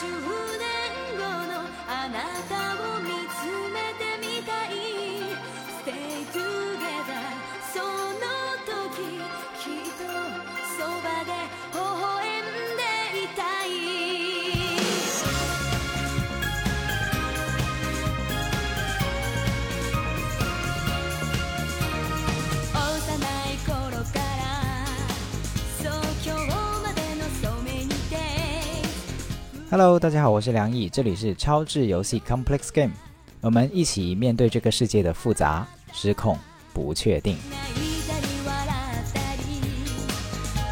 30年 Hello，大家好，我是梁毅，这里是超智游戏 Complex Game，我们一起面对这个世界的复杂、失控、不确定。泣いたり笑ったり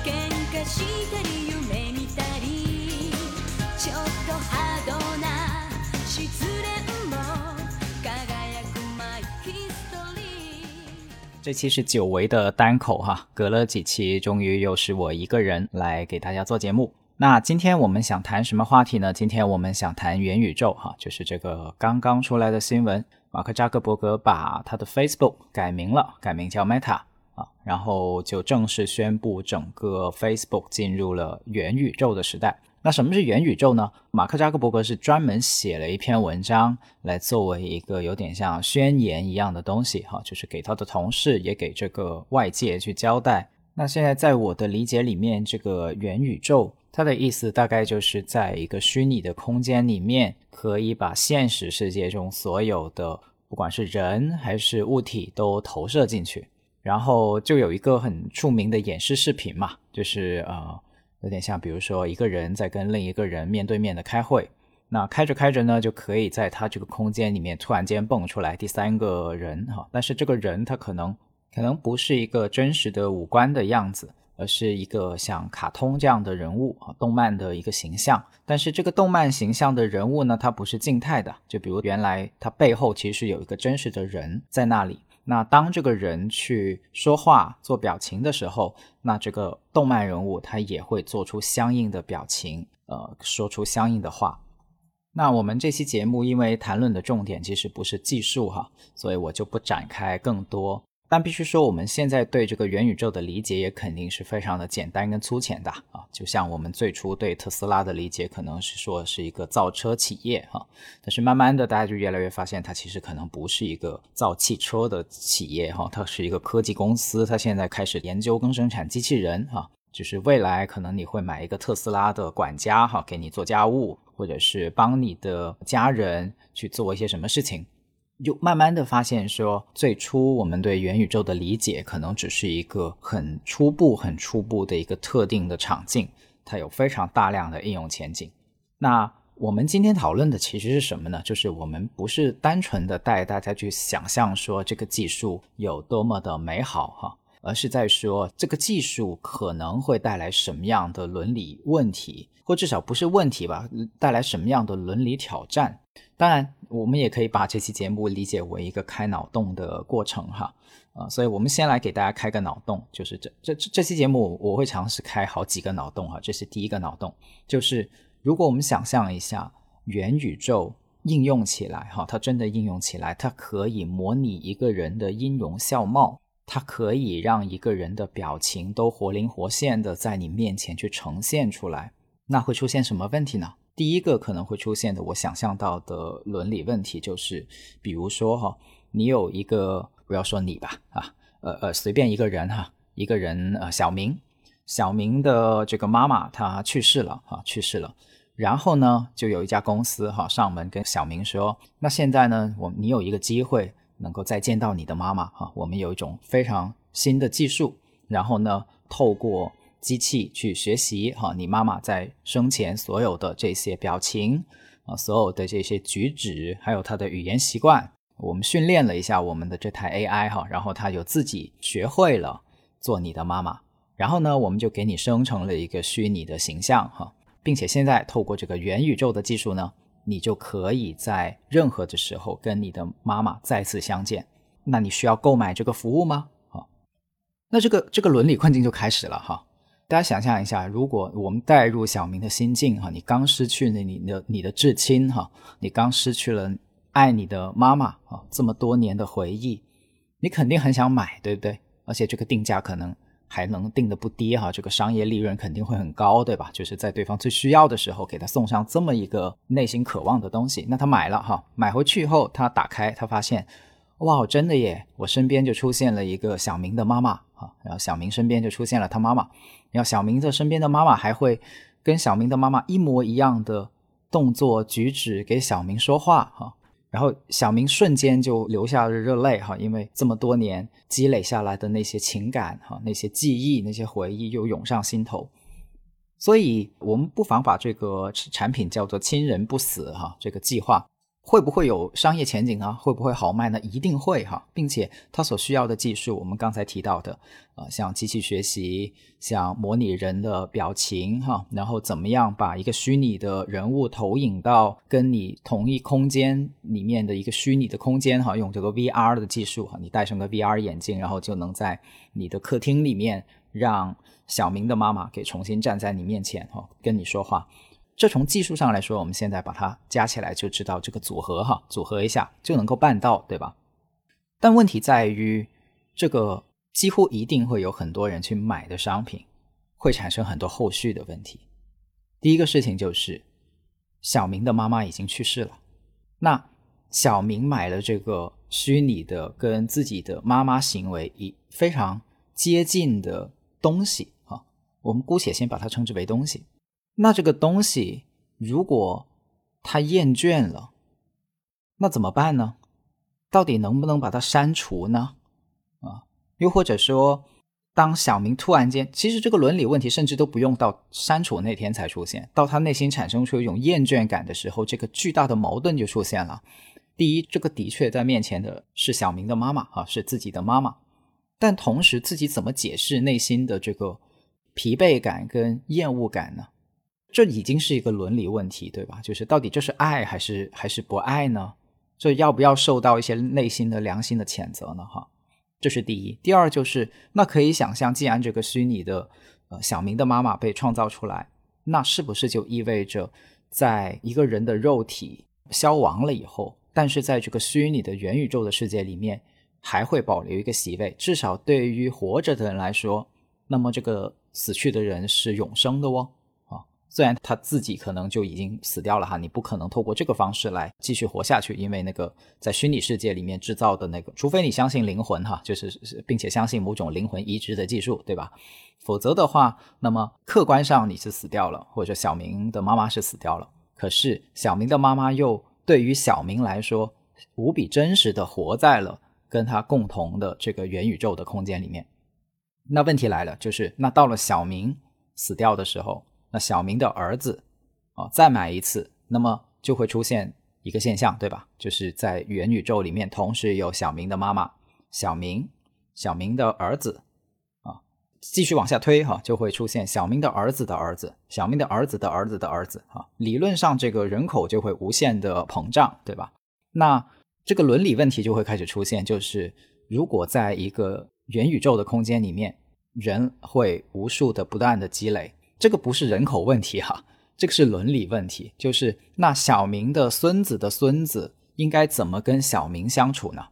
喧嘩したり夢見たりちょっとハードな失恋も輝くマイヒストリー这期是久违的单口哈，隔了几期，终于又是我一个人来给大家做节目。 那今天我们想谈什么话题呢？今天我们想谈元宇宙哈，就是这个刚刚出来的新闻，马克扎克伯格把他的 Facebook 改名了，改名叫 Meta 啊，然后就正式宣布整个 Facebook 进入了元宇宙的时代。那什么是元宇宙呢？马克扎克伯格是专门写了一篇文章来作为一个有点像宣言一样的东西哈，就是给他的同事也给这个外界去交代。那现在在我的理解里面，这个元宇宙它的意思大概就是在一个虚拟的空间里面，可以把现实世界中所有的不管是人还是物体都投射进去。然后就有一个很著名的演示视频嘛，就是呃。有点像，比如说一个人在跟另一个人面对面的开会，那开着开着呢，就可以在他这个空间里面突然间蹦出来第三个人哈，但是这个人他可能可能不是一个真实的五官的样子，而是一个像卡通这样的人物啊，动漫的一个形象。但是这个动漫形象的人物呢，它不是静态的，就比如原来他背后其实有一个真实的人在那里。那当这个人去说话、做表情的时候，那这个动漫人物他也会做出相应的表情，呃，说出相应的话。那我们这期节目因为谈论的重点其实不是技术哈，所以我就不展开更多。但必须说，我们现在对这个元宇宙的理解也肯定是非常的简单跟粗浅的啊。就像我们最初对特斯拉的理解，可能是说是一个造车企业哈，但是慢慢的大家就越来越发现，它其实可能不是一个造汽车的企业哈，它是一个科技公司，它现在开始研究跟生产机器人哈，就是未来可能你会买一个特斯拉的管家哈，给你做家务，或者是帮你的家人去做一些什么事情。就慢慢的发现说，最初我们对元宇宙的理解可能只是一个很初步、很初步的一个特定的场景，它有非常大量的应用前景。那我们今天讨论的其实是什么呢？就是我们不是单纯的带大家去想象说这个技术有多么的美好哈，而是在说这个技术可能会带来什么样的伦理问题，或至少不是问题吧，带来什么样的伦理挑战。当然，我们也可以把这期节目理解为一个开脑洞的过程哈，啊，所以我们先来给大家开个脑洞，就是这这这期节目我会尝试开好几个脑洞哈，这是第一个脑洞，就是如果我们想象一下元宇宙应用起来哈，它真的应用起来，它可以模拟一个人的音容笑貌，它可以让一个人的表情都活灵活现的在你面前去呈现出来，那会出现什么问题呢？第一个可能会出现的，我想象到的伦理问题就是，比如说哈，你有一个不要说你吧，啊，呃呃，随便一个人哈，一个人呃，小明，小明的这个妈妈她去世了啊，去世了，然后呢，就有一家公司哈上门跟小明说，那现在呢，我你有一个机会能够再见到你的妈妈哈，我们有一种非常新的技术，然后呢，透过机器去学习哈，你妈妈在生前所有的这些表情啊，所有的这些举止，还有她的语言习惯，我们训练了一下我们的这台 AI 哈，然后它有自己学会了做你的妈妈，然后呢，我们就给你生成了一个虚拟的形象哈，并且现在透过这个元宇宙的技术呢，你就可以在任何的时候跟你的妈妈再次相见。那你需要购买这个服务吗？啊，那这个这个伦理困境就开始了哈。大家想象一下，如果我们带入小明的心境哈，你刚失去了你的你的至亲哈，你刚失去了爱你的妈妈啊，这么多年的回忆，你肯定很想买，对不对？而且这个定价可能还能定的不低哈，这个商业利润肯定会很高，对吧？就是在对方最需要的时候给他送上这么一个内心渴望的东西，那他买了哈，买回去以后他打开，他发现，哇，真的耶！我身边就出现了一个小明的妈妈啊，然后小明身边就出现了他妈妈，然后小明的身边的妈妈还会跟小明的妈妈一模一样的动作举止给小明说话哈。然后小明瞬间就流下了热泪哈，因为这么多年积累下来的那些情感哈、那些记忆、那些回忆又涌上心头，所以我们不妨把这个产品叫做“亲人不死”哈，这个计划。会不会有商业前景呢？会不会好卖呢？一定会哈，并且它所需要的技术，我们刚才提到的，呃，像机器学习，像模拟人的表情哈，然后怎么样把一个虚拟的人物投影到跟你同一空间里面的一个虚拟的空间哈，用这个 VR 的技术哈，你戴上个 VR 眼镜，然后就能在你的客厅里面让小明的妈妈给重新站在你面前哈，跟你说话。这从技术上来说，我们现在把它加起来就知道这个组合哈，组合一下就能够办到，对吧？但问题在于，这个几乎一定会有很多人去买的商品，会产生很多后续的问题。第一个事情就是，小明的妈妈已经去世了，那小明买了这个虚拟的跟自己的妈妈行为一非常接近的东西啊，我们姑且先把它称之为东西。那这个东西，如果他厌倦了，那怎么办呢？到底能不能把它删除呢？啊，又或者说，当小明突然间，其实这个伦理问题甚至都不用到删除那天才出现，到他内心产生出一种厌倦感的时候，这个巨大的矛盾就出现了。第一，这个的确在面前的是小明的妈妈啊，是自己的妈妈，但同时自己怎么解释内心的这个疲惫感跟厌恶感呢？这已经是一个伦理问题，对吧？就是到底这是爱还是还是不爱呢？这要不要受到一些内心的良心的谴责呢？哈，这是第一。第二就是，那可以想象，既然这个虚拟的呃小明的妈妈被创造出来，那是不是就意味着，在一个人的肉体消亡了以后，但是在这个虚拟的元宇宙的世界里面，还会保留一个席位？至少对于活着的人来说，那么这个死去的人是永生的哦。虽然他自己可能就已经死掉了哈，你不可能透过这个方式来继续活下去，因为那个在虚拟世界里面制造的那个，除非你相信灵魂哈，就是并且相信某种灵魂移植的技术，对吧？否则的话，那么客观上你是死掉了，或者小明的妈妈是死掉了，可是小明的妈妈又对于小明来说无比真实的活在了跟他共同的这个元宇宙的空间里面。那问题来了，就是那到了小明死掉的时候。那小明的儿子，啊，再买一次，那么就会出现一个现象，对吧？就是在元宇宙里面，同时有小明的妈妈、小明、小明的儿子，啊，继续往下推哈，就会出现小明的儿子的儿子、小明的儿子的儿子的儿子，哈，理论上这个人口就会无限的膨胀，对吧？那这个伦理问题就会开始出现，就是如果在一个元宇宙的空间里面，人会无数的不断的积累。这个不是人口问题哈，这个是伦理问题。就是那小明的孙子的孙子应该怎么跟小明相处呢？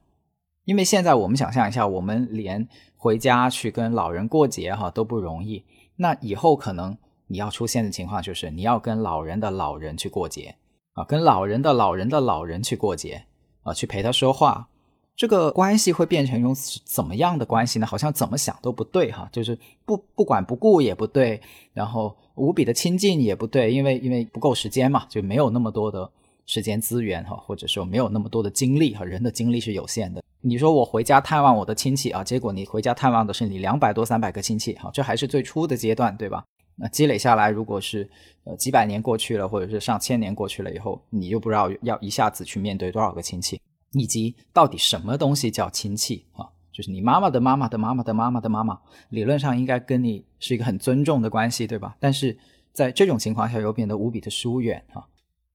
因为现在我们想象一下，我们连回家去跟老人过节哈都不容易。那以后可能你要出现的情况就是你要跟老人的老人去过节啊，跟老人的老人的老人去过节啊，去陪他说话。这个关系会变成一种怎么样的关系呢？好像怎么想都不对哈，就是不不管不顾也不对，然后无比的亲近也不对，因为因为不够时间嘛，就没有那么多的时间资源哈，或者说没有那么多的精力哈，人的精力是有限的。你说我回家探望我的亲戚啊，结果你回家探望的是你两百多三百个亲戚哈，这还是最初的阶段对吧？那积累下来，如果是呃几百年过去了，或者是上千年过去了以后，你就不知道要一下子去面对多少个亲戚。以及到底什么东西叫亲戚啊？就是你妈妈的妈妈的妈妈的妈妈的妈妈，理论上应该跟你是一个很尊重的关系，对吧？但是在这种情况下又变得无比的疏远啊。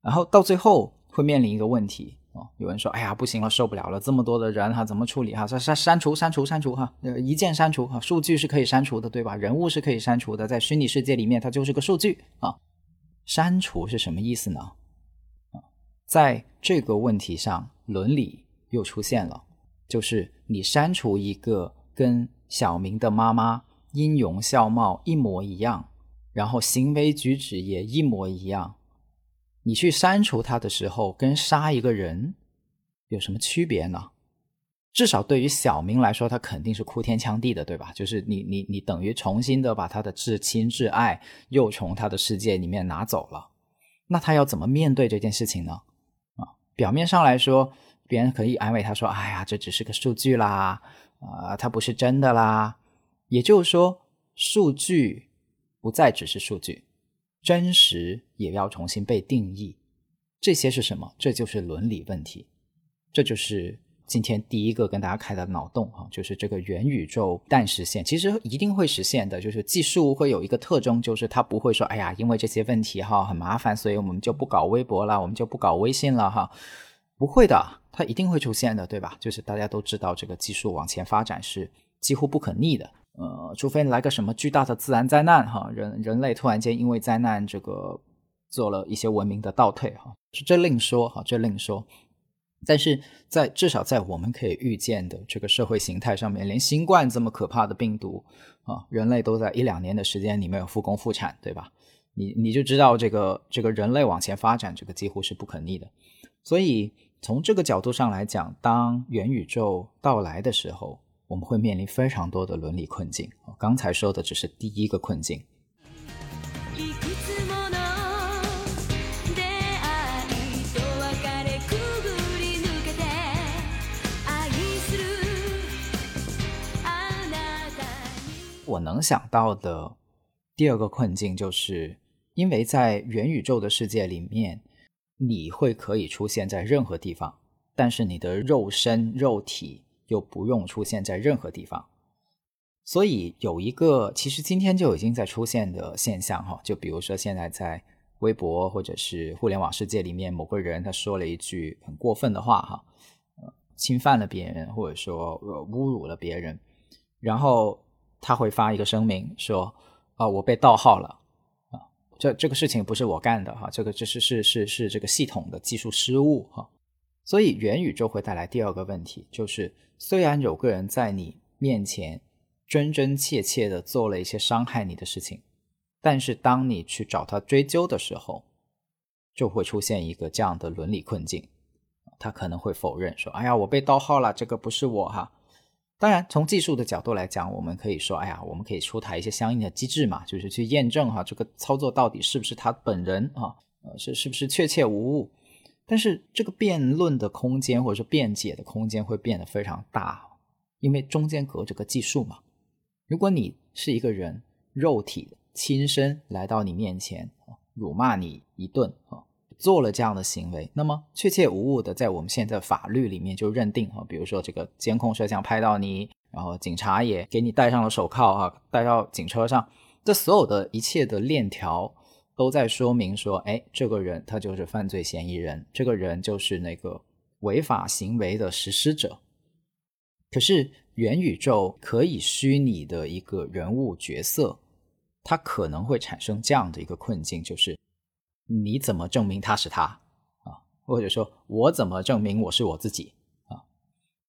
然后到最后会面临一个问题啊，有人说：“哎呀，不行了，受不了了，这么多的人哈，怎么处理哈？删删删除删除删除哈，呃，一键删除哈，数据是可以删除的，对吧？人物是可以删除的，在虚拟世界里面它就是个数据啊。删除是什么意思呢？啊，在这个问题上。伦理又出现了，就是你删除一个跟小明的妈妈音容笑貌一模一样，然后行为举止也一模一样，你去删除他的时候，跟杀一个人有什么区别呢？至少对于小明来说，他肯定是哭天抢地的，对吧？就是你你你等于重新的把他的至亲至爱又从他的世界里面拿走了，那他要怎么面对这件事情呢？表面上来说，别人可以安慰他说：“哎呀，这只是个数据啦，啊，它不是真的啦。”也就是说，数据不再只是数据，真实也要重新被定义。这些是什么？这就是伦理问题，这就是。今天第一个跟大家开的脑洞哈，就是这个元宇宙但实现，其实一定会实现的。就是技术会有一个特征，就是它不会说，哎呀，因为这些问题哈很麻烦，所以我们就不搞微博了，我们就不搞微信了哈。不会的，它一定会出现的，对吧？就是大家都知道，这个技术往前发展是几乎不可逆的。呃，除非来个什么巨大的自然灾难哈，人人类突然间因为灾难这个做了一些文明的倒退哈，这另说哈，这另说。但是在至少在我们可以预见的这个社会形态上面，连新冠这么可怕的病毒啊，人类都在一两年的时间里面复工复产，对吧？你你就知道这个这个人类往前发展，这个几乎是不可逆的。所以从这个角度上来讲，当元宇宙到来的时候，我们会面临非常多的伦理困境。刚才说的只是第一个困境。我能想到的第二个困境，就是因为在元宇宙的世界里面，你会可以出现在任何地方，但是你的肉身肉体又不用出现在任何地方。所以有一个其实今天就已经在出现的现象哈，就比如说现在在微博或者是互联网世界里面，某个人他说了一句很过分的话哈，呃，侵犯了别人或者说侮辱了别人，然后。他会发一个声明说：“啊，我被盗号了啊！这这个事情不是我干的哈，这个这是是是是这个系统的技术失误哈。所以元宇宙会带来第二个问题，就是虽然有个人在你面前真真切切的做了一些伤害你的事情，但是当你去找他追究的时候，就会出现一个这样的伦理困境，他可能会否认说：‘哎呀，我被盗号了，这个不是我哈。’”当然，从技术的角度来讲，我们可以说，哎呀，我们可以出台一些相应的机制嘛，就是去验证哈，这个操作到底是不是他本人啊，呃，是是不是确切无误。但是这个辩论的空间或者说辩解的空间会变得非常大，因为中间隔着个技术嘛。如果你是一个人，肉体亲身来到你面前辱骂你一顿啊。做了这样的行为，那么确切无误的，在我们现在法律里面就认定哈，比如说这个监控摄像拍到你，然后警察也给你戴上了手铐啊，带到警车上，这所有的一切的链条都在说明说，哎，这个人他就是犯罪嫌疑人，这个人就是那个违法行为的实施者。可是元宇宙可以虚拟的一个人物角色，它可能会产生这样的一个困境，就是。你怎么证明他是他啊？或者说我怎么证明我是我自己啊？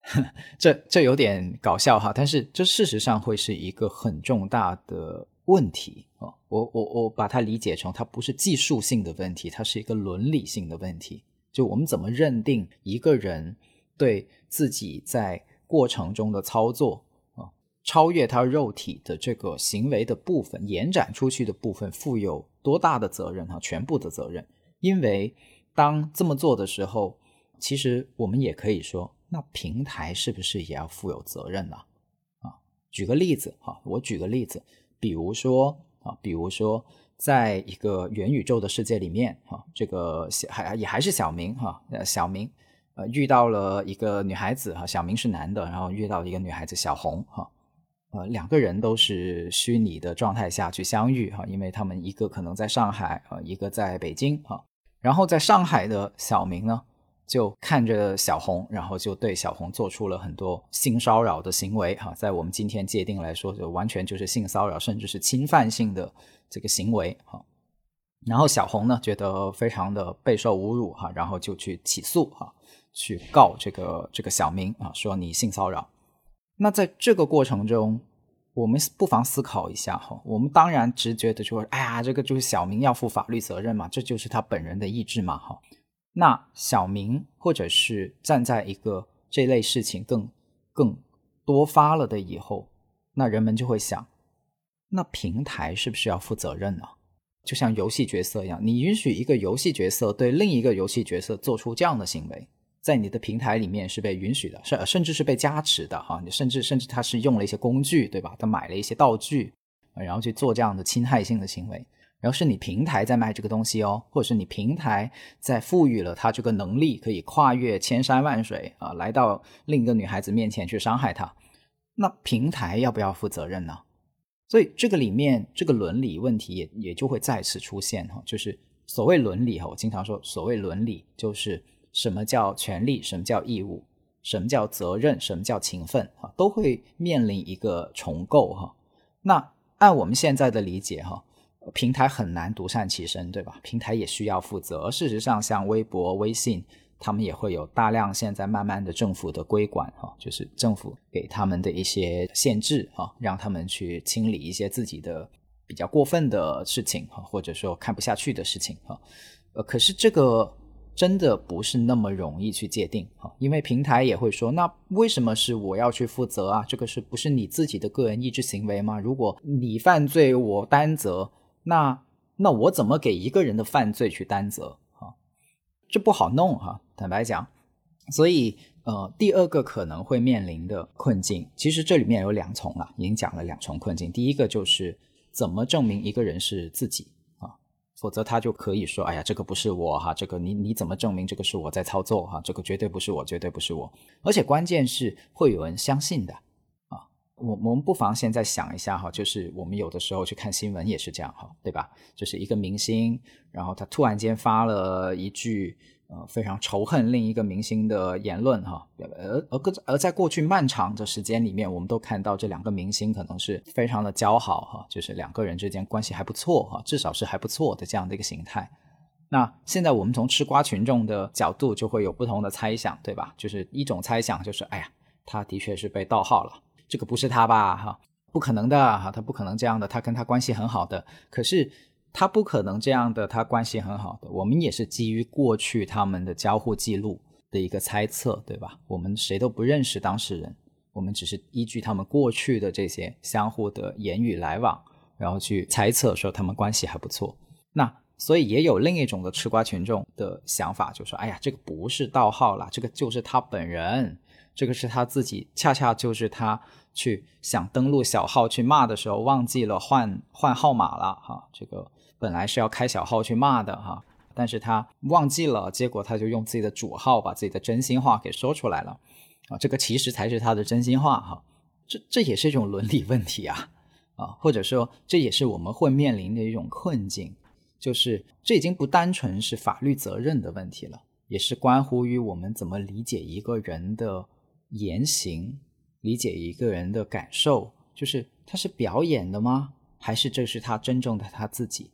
这这有点搞笑哈，但是这事实上会是一个很重大的问题啊！我我我把它理解成，它不是技术性的问题，它是一个伦理性的问题。就我们怎么认定一个人对自己在过程中的操作啊？超越他肉体的这个行为的部分，延展出去的部分，负有多大的责任？哈，全部的责任。因为当这么做的时候，其实我们也可以说，那平台是不是也要负有责任呢？啊，举个例子，哈，我举个例子，比如说啊，比如说，在一个元宇宙的世界里面，哈，这个小还也还是小明，哈，呃，小明，呃，遇到了一个女孩子，哈，小明是男的，然后遇到一个女孩子小红，哈。呃，两个人都是虚拟的状态下去相遇哈，因为他们一个可能在上海啊，一个在北京哈。然后在上海的小明呢，就看着小红，然后就对小红做出了很多性骚扰的行为哈。在我们今天界定来说，就完全就是性骚扰，甚至是侵犯性的这个行为哈。然后小红呢，觉得非常的备受侮辱哈，然后就去起诉哈，去告这个这个小明啊，说你性骚扰。那在这个过程中，我们不妨思考一下哈，我们当然直觉的就说，哎呀，这个就是小明要负法律责任嘛，这就是他本人的意志嘛哈。那小明或者是站在一个这类事情更更多发了的以后，那人们就会想，那平台是不是要负责任呢？就像游戏角色一样，你允许一个游戏角色对另一个游戏角色做出这样的行为。在你的平台里面是被允许的，甚甚至是被加持的哈。你甚至甚至他是用了一些工具，对吧？他买了一些道具，然后去做这样的侵害性的行为。然后是你平台在卖这个东西哦，或者是你平台在赋予了他这个能力，可以跨越千山万水啊，来到另一个女孩子面前去伤害她。那平台要不要负责任呢？所以这个里面这个伦理问题也也就会再次出现哈。就是所谓伦理哈，我经常说所谓伦理就是。什么叫权利？什么叫义务？什么叫责任？什么叫情分？哈，都会面临一个重构哈。那按我们现在的理解哈，平台很难独善其身，对吧？平台也需要负责。事实上，像微博、微信，他们也会有大量现在慢慢的政府的规管哈，就是政府给他们的一些限制哈，让他们去清理一些自己的比较过分的事情哈，或者说看不下去的事情哈。呃，可是这个。真的不是那么容易去界定哈，因为平台也会说，那为什么是我要去负责啊？这个是不是你自己的个人意志行为吗？如果你犯罪我担责，那那我怎么给一个人的犯罪去担责啊？这不好弄哈，坦白讲。所以呃，第二个可能会面临的困境，其实这里面有两重了，已经讲了两重困境。第一个就是怎么证明一个人是自己。否则他就可以说：“哎呀，这个不是我哈，这个你你怎么证明这个是我在操作哈？这个绝对不是我，绝对不是我。而且关键是会有人相信的啊！我我们不妨现在想一下哈，就是我们有的时候去看新闻也是这样哈，对吧？就是一个明星，然后他突然间发了一句。”呃，非常仇恨另一个明星的言论哈，而而而在过去漫长的时间里面，我们都看到这两个明星可能是非常的交好哈，就是两个人之间关系还不错哈，至少是还不错的这样的一个形态。那现在我们从吃瓜群众的角度就会有不同的猜想，对吧？就是一种猜想就是，哎呀，他的确是被盗号了，这个不是他吧？哈，不可能的哈，他不可能这样的，他跟他关系很好的，可是。他不可能这样的，他关系很好的。我们也是基于过去他们的交互记录的一个猜测，对吧？我们谁都不认识当事人，我们只是依据他们过去的这些相互的言语来往，然后去猜测说他们关系还不错。那所以也有另一种的吃瓜群众的想法，就说：哎呀，这个不是盗号了，这个就是他本人，这个是他自己，恰恰就是他。去想登录小号去骂的时候，忘记了换换号码了哈。这个本来是要开小号去骂的哈，但是他忘记了，结果他就用自己的主号把自己的真心话给说出来了啊。这个其实才是他的真心话哈。这这也是一种伦理问题啊啊，或者说这也是我们会面临的一种困境，就是这已经不单纯是法律责任的问题了，也是关乎于我们怎么理解一个人的言行。理解一个人的感受，就是他是表演的吗？还是这是他真正的他自己？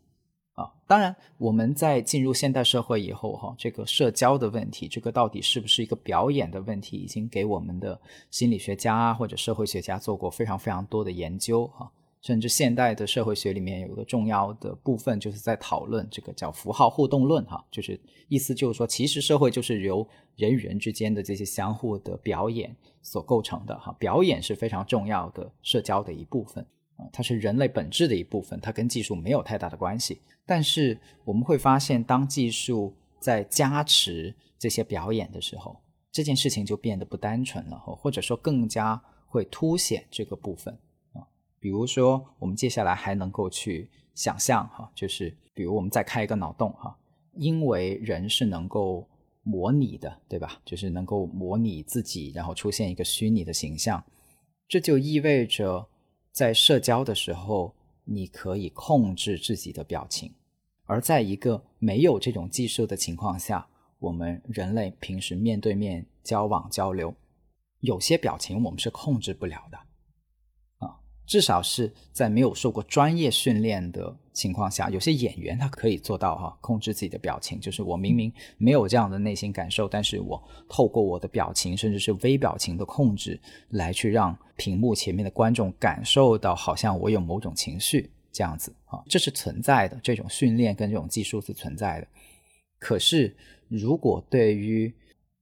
啊，当然，我们在进入现代社会以后，哈，这个社交的问题，这个到底是不是一个表演的问题，已经给我们的心理学家或者社会学家做过非常非常多的研究，哈。甚至现代的社会学里面有一个重要的部分，就是在讨论这个叫符号互动论，哈，就是意思就是说，其实社会就是由人与人之间的这些相互的表演所构成的，哈，表演是非常重要的社交的一部分，啊，它是人类本质的一部分，它跟技术没有太大的关系。但是我们会发现，当技术在加持这些表演的时候，这件事情就变得不单纯了，或者说更加会凸显这个部分。比如说，我们接下来还能够去想象哈，就是比如我们再开一个脑洞哈，因为人是能够模拟的，对吧？就是能够模拟自己，然后出现一个虚拟的形象，这就意味着在社交的时候，你可以控制自己的表情，而在一个没有这种技术的情况下，我们人类平时面对面交往交流，有些表情我们是控制不了的。至少是在没有受过专业训练的情况下，有些演员他可以做到哈，控制自己的表情。就是我明明没有这样的内心感受，但是我透过我的表情，甚至是微表情的控制，来去让屏幕前面的观众感受到好像我有某种情绪这样子啊，这是存在的。这种训练跟这种技术是存在的。可是如果对于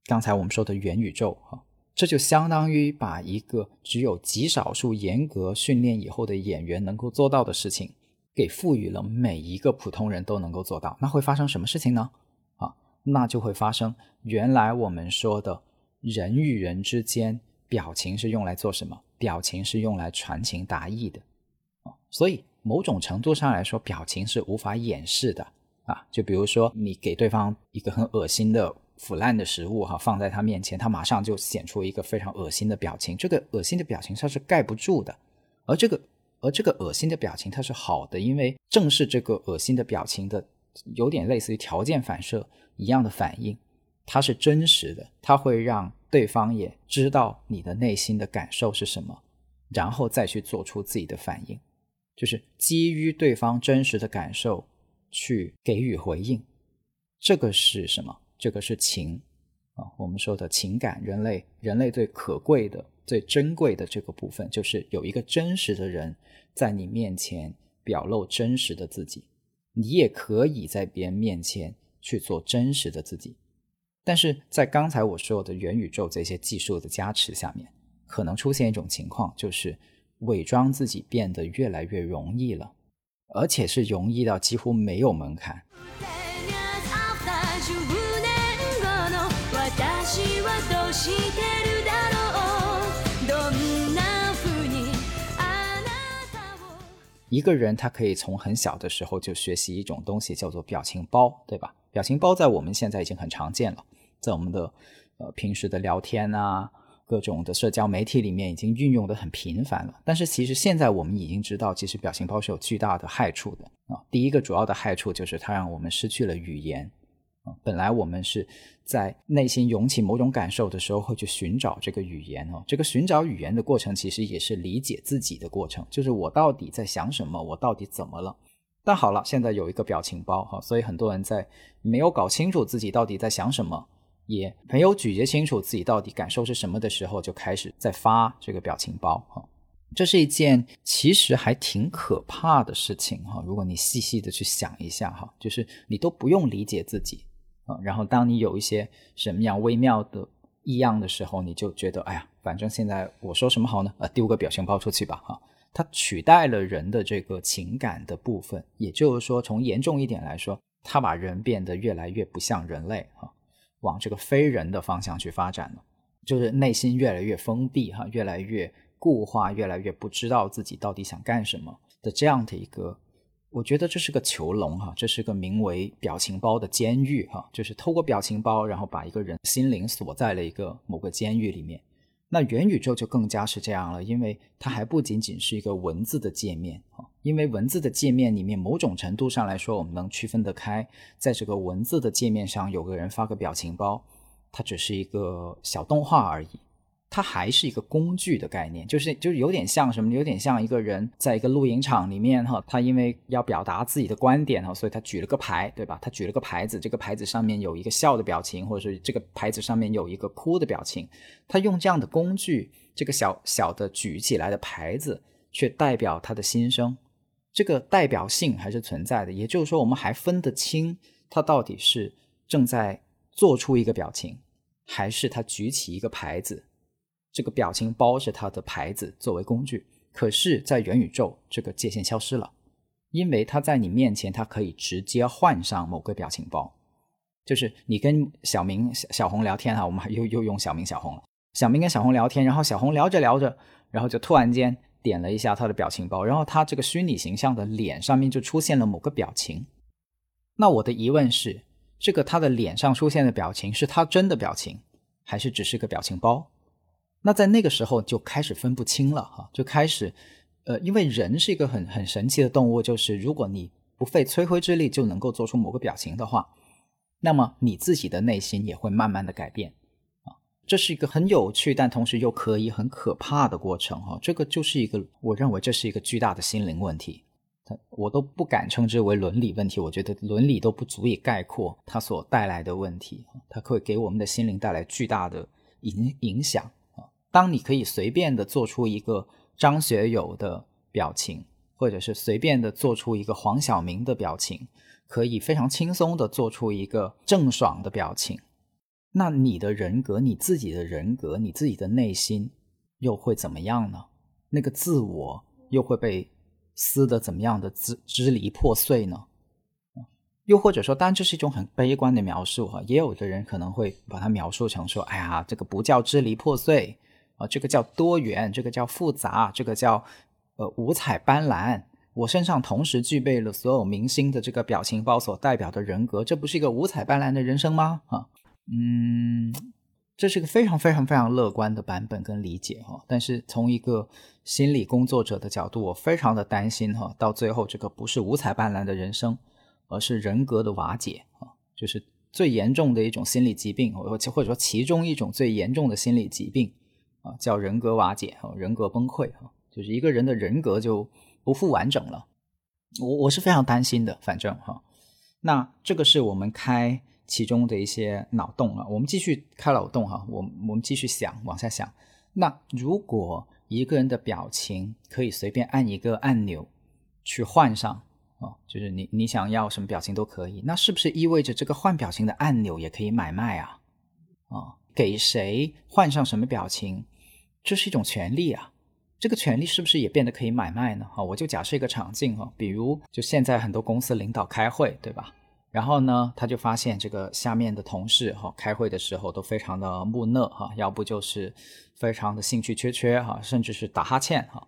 刚才我们说的元宇宙哈。这就相当于把一个只有极少数严格训练以后的演员能够做到的事情，给赋予了每一个普通人都能够做到。那会发生什么事情呢？啊，那就会发生原来我们说的人与人之间表情是用来做什么？表情是用来传情达意的啊。所以某种程度上来说，表情是无法掩饰的啊。就比如说你给对方一个很恶心的。腐烂的食物哈放在他面前，他马上就显出一个非常恶心的表情。这个恶心的表情它是盖不住的，而这个而这个恶心的表情它是好的，因为正是这个恶心的表情的有点类似于条件反射一样的反应，它是真实的，它会让对方也知道你的内心的感受是什么，然后再去做出自己的反应，就是基于对方真实的感受去给予回应。这个是什么？这个是情啊，我们说的情感，人类人类最可贵的、最珍贵的这个部分，就是有一个真实的人在你面前表露真实的自己，你也可以在别人面前去做真实的自己。但是在刚才我说的元宇宙这些技术的加持下面，可能出现一种情况，就是伪装自己变得越来越容易了，而且是容易到几乎没有门槛。一个人他可以从很小的时候就学习一种东西，叫做表情包，对吧？表情包在我们现在已经很常见了，在我们的呃平时的聊天啊，各种的社交媒体里面已经运用的很频繁了。但是其实现在我们已经知道，其实表情包是有巨大的害处的啊。第一个主要的害处就是它让我们失去了语言。本来我们是在内心涌起某种感受的时候，会去寻找这个语言哦。这个寻找语言的过程，其实也是理解自己的过程，就是我到底在想什么，我到底怎么了。但好了，现在有一个表情包哈，所以很多人在没有搞清楚自己到底在想什么，也没有咀嚼清楚自己到底感受是什么的时候，就开始在发这个表情包哈。这是一件其实还挺可怕的事情哈。如果你细细的去想一下哈，就是你都不用理解自己。啊，然后当你有一些什么样微妙的异样的时候，你就觉得，哎呀，反正现在我说什么好呢？啊，丢个表情包出去吧，哈，它取代了人的这个情感的部分，也就是说，从严重一点来说，它把人变得越来越不像人类，哈，往这个非人的方向去发展了，就是内心越来越封闭，哈，越来越固化，越来越不知道自己到底想干什么的这样的一个。我觉得这是个囚笼哈，这是个名为表情包的监狱哈，就是透过表情包，然后把一个人心灵锁在了一个某个监狱里面。那元宇宙就更加是这样了，因为它还不仅仅是一个文字的界面哈，因为文字的界面里面，某种程度上来说，我们能区分得开，在这个文字的界面上有个人发个表情包，它只是一个小动画而已。它还是一个工具的概念，就是就是有点像什么，有点像一个人在一个录影厂里面哈，他因为要表达自己的观点哈，所以他举了个牌，对吧？他举了个牌子，这个牌子上面有一个笑的表情，或者是这个牌子上面有一个哭的表情，他用这样的工具，这个小小的举起来的牌子，却代表他的心声，这个代表性还是存在的。也就是说，我们还分得清他到底是正在做出一个表情，还是他举起一个牌子。这个表情包是它的牌子作为工具，可是，在元宇宙这个界限消失了，因为它在你面前，它可以直接换上某个表情包，就是你跟小明、小红聊天哈，我们还又又用小明、小红了。小明跟小红聊天，然后小红聊着聊着，然后就突然间点了一下他的表情包，然后他这个虚拟形象的脸上面就出现了某个表情。那我的疑问是，这个他的脸上出现的表情是他真的表情，还是只是个表情包？那在那个时候就开始分不清了哈，就开始，呃，因为人是一个很很神奇的动物，就是如果你不费吹灰之力就能够做出某个表情的话，那么你自己的内心也会慢慢的改变啊。这是一个很有趣，但同时又可以很可怕的过程哈。这个就是一个，我认为这是一个巨大的心灵问题。我都不敢称之为伦理问题，我觉得伦理都不足以概括它所带来的问题。它会给我们的心灵带来巨大的影影响。当你可以随便的做出一个张学友的表情，或者是随便的做出一个黄晓明的表情，可以非常轻松的做出一个郑爽的表情，那你的人格，你自己的人格，你自己的内心又会怎么样呢？那个自我又会被撕得怎么样的支支离破碎呢？又或者说，当然这是一种很悲观的描述哈，也有的人可能会把它描述成说，哎呀，这个不叫支离破碎啊，这个叫多元，这个叫复杂，这个叫。呃，五彩斑斓，我身上同时具备了所有明星的这个表情包所代表的人格，这不是一个五彩斑斓的人生吗？啊，嗯，这是个非常非常非常乐观的版本跟理解哈。但是从一个心理工作者的角度，我非常的担心哈，到最后这个不是五彩斑斓的人生，而是人格的瓦解啊，就是最严重的一种心理疾病，或或者说其中一种最严重的心理疾病叫人格瓦解啊，人格崩溃啊。就是一个人的人格就不复完整了，我我是非常担心的。反正哈，那这个是我们开其中的一些脑洞啊。我们继续开脑洞哈，我我们继续想往下想。那如果一个人的表情可以随便按一个按钮去换上啊，就是你你想要什么表情都可以，那是不是意味着这个换表情的按钮也可以买卖啊？啊，给谁换上什么表情，这是一种权利啊。这个权利是不是也变得可以买卖呢？哈，我就假设一个场景哈，比如就现在很多公司领导开会，对吧？然后呢，他就发现这个下面的同事哈，开会的时候都非常的木讷哈，要不就是非常的兴趣缺缺哈，甚至是打哈欠哈。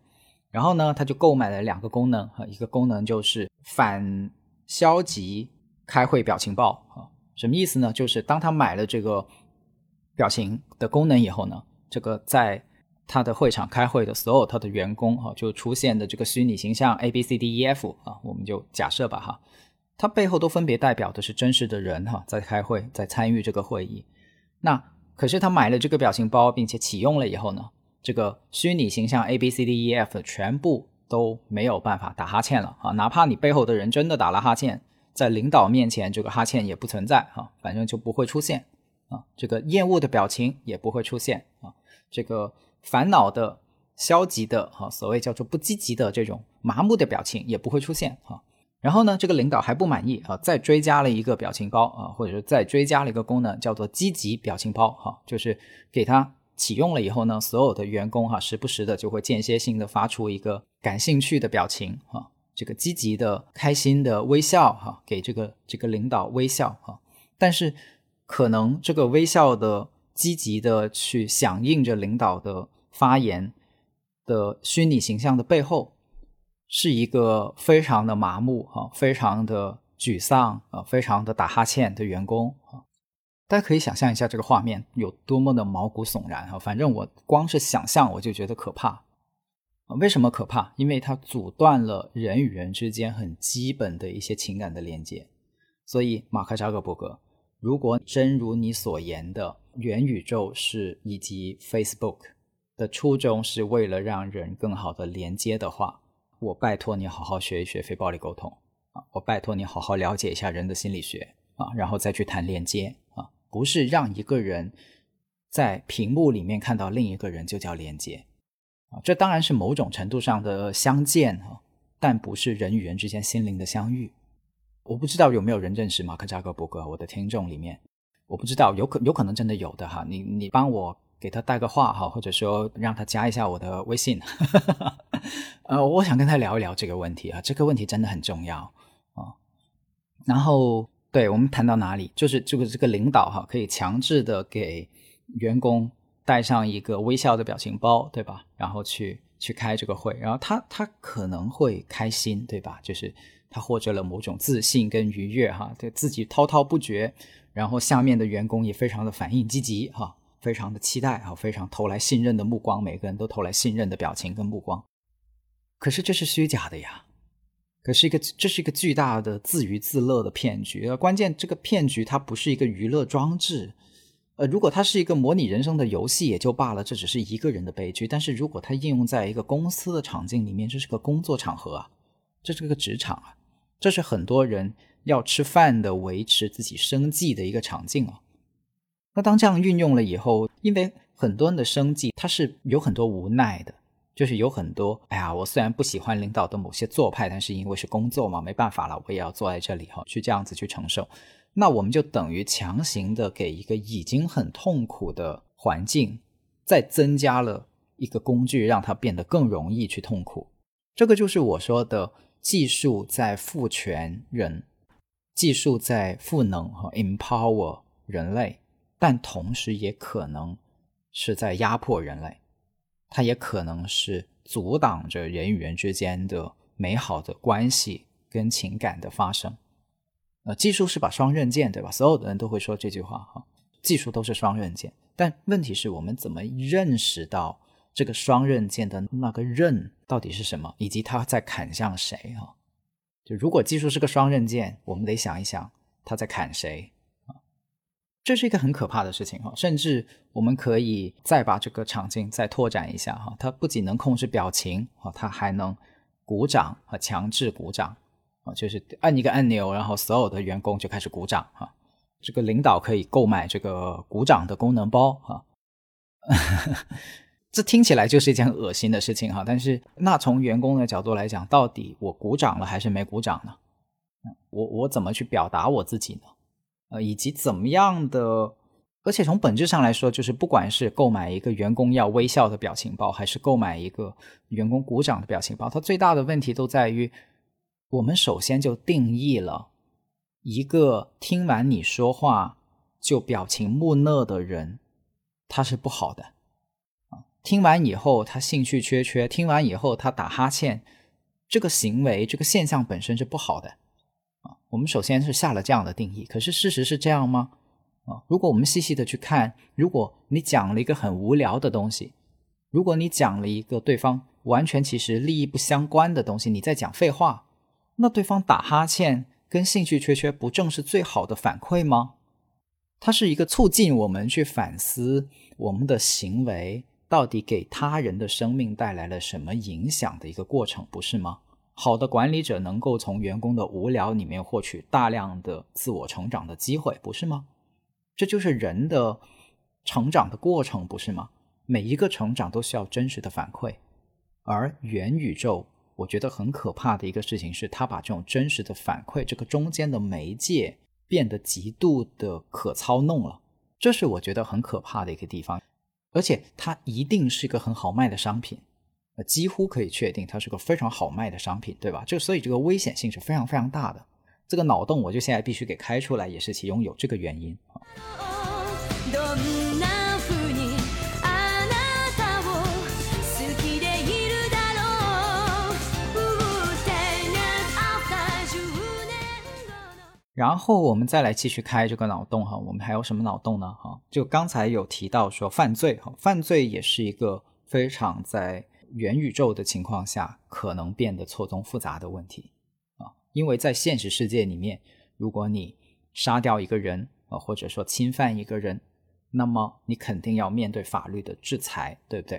然后呢，他就购买了两个功能哈，一个功能就是反消极开会表情包啊，什么意思呢？就是当他买了这个表情的功能以后呢，这个在他的会场开会的所有他的员工哈，就出现的这个虚拟形象 A B C D E F 啊，我们就假设吧哈，他背后都分别代表的是真实的人哈，在开会，在参与这个会议。那可是他买了这个表情包，并且启用了以后呢，这个虚拟形象 A B C D E F 全部都没有办法打哈欠了啊，哪怕你背后的人真的打了哈欠，在领导面前这个哈欠也不存在哈，反正就不会出现啊，这个厌恶的表情也不会出现啊，这个。烦恼的、消极的，哈，所谓叫做不积极的这种麻木的表情也不会出现，哈。然后呢，这个领导还不满意，啊，再追加了一个表情包，啊，或者是再追加了一个功能，叫做积极表情包，哈，就是给他启用了以后呢，所有的员工哈，时不时的就会间歇性的发出一个感兴趣的表情，哈，这个积极的、开心的微笑，哈，给这个这个领导微笑，哈。但是可能这个微笑的。积极的去响应着领导的发言的虚拟形象的背后，是一个非常的麻木哈，非常的沮丧啊，非常的打哈欠的员工啊。大家可以想象一下这个画面有多么的毛骨悚然哈。反正我光是想象我就觉得可怕。为什么可怕？因为它阻断了人与人之间很基本的一些情感的连接。所以，马克扎克伯格，如果真如你所言的。元宇宙是以及 Facebook 的初衷是为了让人更好的连接的话，我拜托你好好学一学非暴力沟通啊！我拜托你好好了解一下人的心理学啊，然后再去谈连接啊，不是让一个人在屏幕里面看到另一个人就叫连接啊，这当然是某种程度上的相见啊，但不是人与人之间心灵的相遇。我不知道有没有人认识马克扎克伯格，我的听众里面。我不知道，有可有可能真的有的哈，你你帮我给他带个话哈，或者说让他加一下我的微信，呃，我想跟他聊一聊这个问题啊，这个问题真的很重要啊。然后，对我们谈到哪里，就是这个这个领导哈，可以强制的给员工带上一个微笑的表情包，对吧？然后去去开这个会，然后他他可能会开心，对吧？就是他获得了某种自信跟愉悦哈，对自己滔滔不绝。然后下面的员工也非常的反应积极哈，非常的期待哈，非常投来信任的目光，每个人都投来信任的表情跟目光。可是这是虚假的呀，可是一个这是一个巨大的自娱自乐的骗局。关键这个骗局它不是一个娱乐装置，呃，如果它是一个模拟人生的游戏也就罢了，这只是一个人的悲剧。但是如果它应用在一个公司的场景里面，这是个工作场合啊，这是个职场啊，这是很多人要吃饭的、维持自己生计的一个场景啊。那当这样运用了以后，因为很多人的生计他是有很多无奈的，就是有很多，哎呀，我虽然不喜欢领导的某些做派，但是因为是工作嘛，没办法了，我也要坐在这里哈，去这样子去承受。那我们就等于强行的给一个已经很痛苦的环境，再增加了一个工具，让它变得更容易去痛苦。这个就是我说的技术在赋权人，技术在赋能和 empower 人类，但同时也可能是在压迫人类，它也可能是阻挡着人与人之间的美好的关系跟情感的发生。呃，技术是把双刃剑，对吧？所有的人都会说这句话哈，技术都是双刃剑。但问题是我们怎么认识到这个双刃剑的那个刃到底是什么，以及它在砍向谁啊？就如果技术是个双刃剑，我们得想一想它在砍谁啊？这是一个很可怕的事情哈。甚至我们可以再把这个场景再拓展一下哈，它不仅能控制表情啊，它还能鼓掌和强制鼓掌。就是按一个按钮，然后所有的员工就开始鼓掌哈。这个领导可以购买这个鼓掌的功能包哈。这听起来就是一件恶心的事情哈。但是那从员工的角度来讲，到底我鼓掌了还是没鼓掌呢？我我怎么去表达我自己呢？呃，以及怎么样的？而且从本质上来说，就是不管是购买一个员工要微笑的表情包，还是购买一个员工鼓掌的表情包，它最大的问题都在于。我们首先就定义了一个听完你说话就表情木讷的人，他是不好的。听完以后他兴趣缺缺，听完以后他打哈欠，这个行为这个现象本身是不好的啊。我们首先是下了这样的定义，可是事实是这样吗？啊，如果我们细细的去看，如果你讲了一个很无聊的东西，如果你讲了一个对方完全其实利益不相关的东西，你在讲废话。那对方打哈欠跟兴趣缺缺，不正是最好的反馈吗？它是一个促进我们去反思我们的行为到底给他人的生命带来了什么影响的一个过程，不是吗？好的管理者能够从员工的无聊里面获取大量的自我成长的机会，不是吗？这就是人的成长的过程，不是吗？每一个成长都需要真实的反馈，而元宇宙。我觉得很可怕的一个事情是，他把这种真实的反馈这个中间的媒介变得极度的可操弄了，这是我觉得很可怕的一个地方。而且它一定是一个很好卖的商品，呃，几乎可以确定它是个非常好卖的商品，对吧？就所以这个危险性是非常非常大的。这个脑洞我就现在必须给开出来，也是其中有这个原因啊。然后我们再来继续开这个脑洞哈，我们还有什么脑洞呢？哈，就刚才有提到说犯罪哈，犯罪也是一个非常在元宇宙的情况下可能变得错综复杂的问题啊，因为在现实世界里面，如果你杀掉一个人啊，或者说侵犯一个人，那么你肯定要面对法律的制裁，对不对？